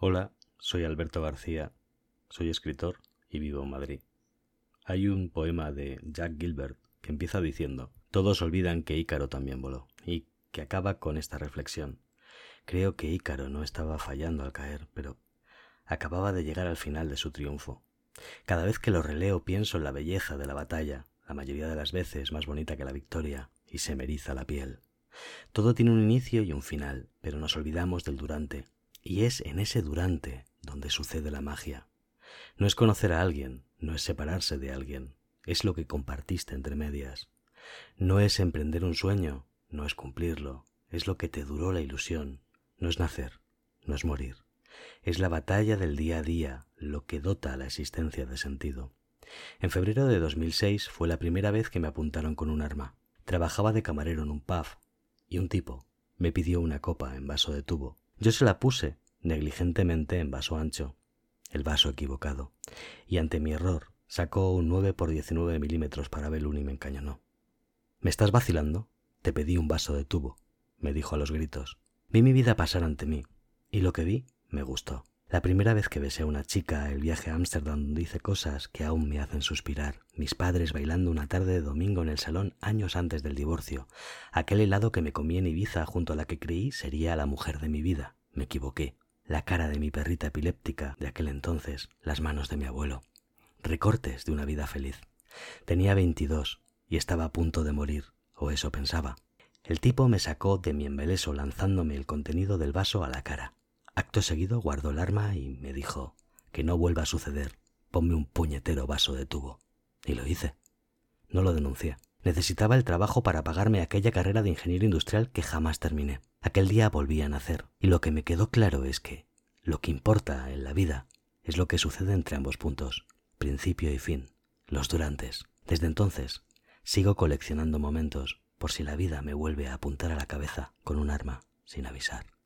Hola, soy Alberto García, soy escritor y vivo en Madrid. Hay un poema de Jack Gilbert que empieza diciendo, todos olvidan que Ícaro también voló, y que acaba con esta reflexión. Creo que Ícaro no estaba fallando al caer, pero acababa de llegar al final de su triunfo. Cada vez que lo releo pienso en la belleza de la batalla, la mayoría de las veces más bonita que la victoria, y se me la piel. Todo tiene un inicio y un final, pero nos olvidamos del durante, y es en ese durante donde sucede la magia. No es conocer a alguien, no es separarse de alguien, es lo que compartiste entre medias. No es emprender un sueño, no es cumplirlo, es lo que te duró la ilusión, no es nacer, no es morir. Es la batalla del día a día lo que dota a la existencia de sentido. En febrero de 2006 fue la primera vez que me apuntaron con un arma. Trabajaba de camarero en un pub y un tipo me pidió una copa en vaso de tubo. Yo se la puse negligentemente en vaso ancho, el vaso equivocado, y ante mi error sacó un 9 por 19 milímetros para Belún y me encañonó. ¿Me estás vacilando? Te pedí un vaso de tubo, me dijo a los gritos. Vi mi vida pasar ante mí, y lo que vi me gustó. La primera vez que besé a una chica, el viaje a Ámsterdam hice cosas que aún me hacen suspirar, mis padres bailando una tarde de domingo en el salón años antes del divorcio, aquel helado que me comí en Ibiza junto a la que creí sería la mujer de mi vida. Me equivoqué. La cara de mi perrita epiléptica de aquel entonces, las manos de mi abuelo. Recortes de una vida feliz. Tenía veintidós y estaba a punto de morir, o eso pensaba. El tipo me sacó de mi embeleso lanzándome el contenido del vaso a la cara. Acto seguido guardó el arma y me dijo que no vuelva a suceder. Ponme un puñetero vaso de tubo. Y lo hice. No lo denuncié. Necesitaba el trabajo para pagarme aquella carrera de ingeniero industrial que jamás terminé. Aquel día volví a nacer. Y lo que me quedó claro es que lo que importa en la vida es lo que sucede entre ambos puntos, principio y fin, los durantes. Desde entonces, sigo coleccionando momentos por si la vida me vuelve a apuntar a la cabeza con un arma sin avisar.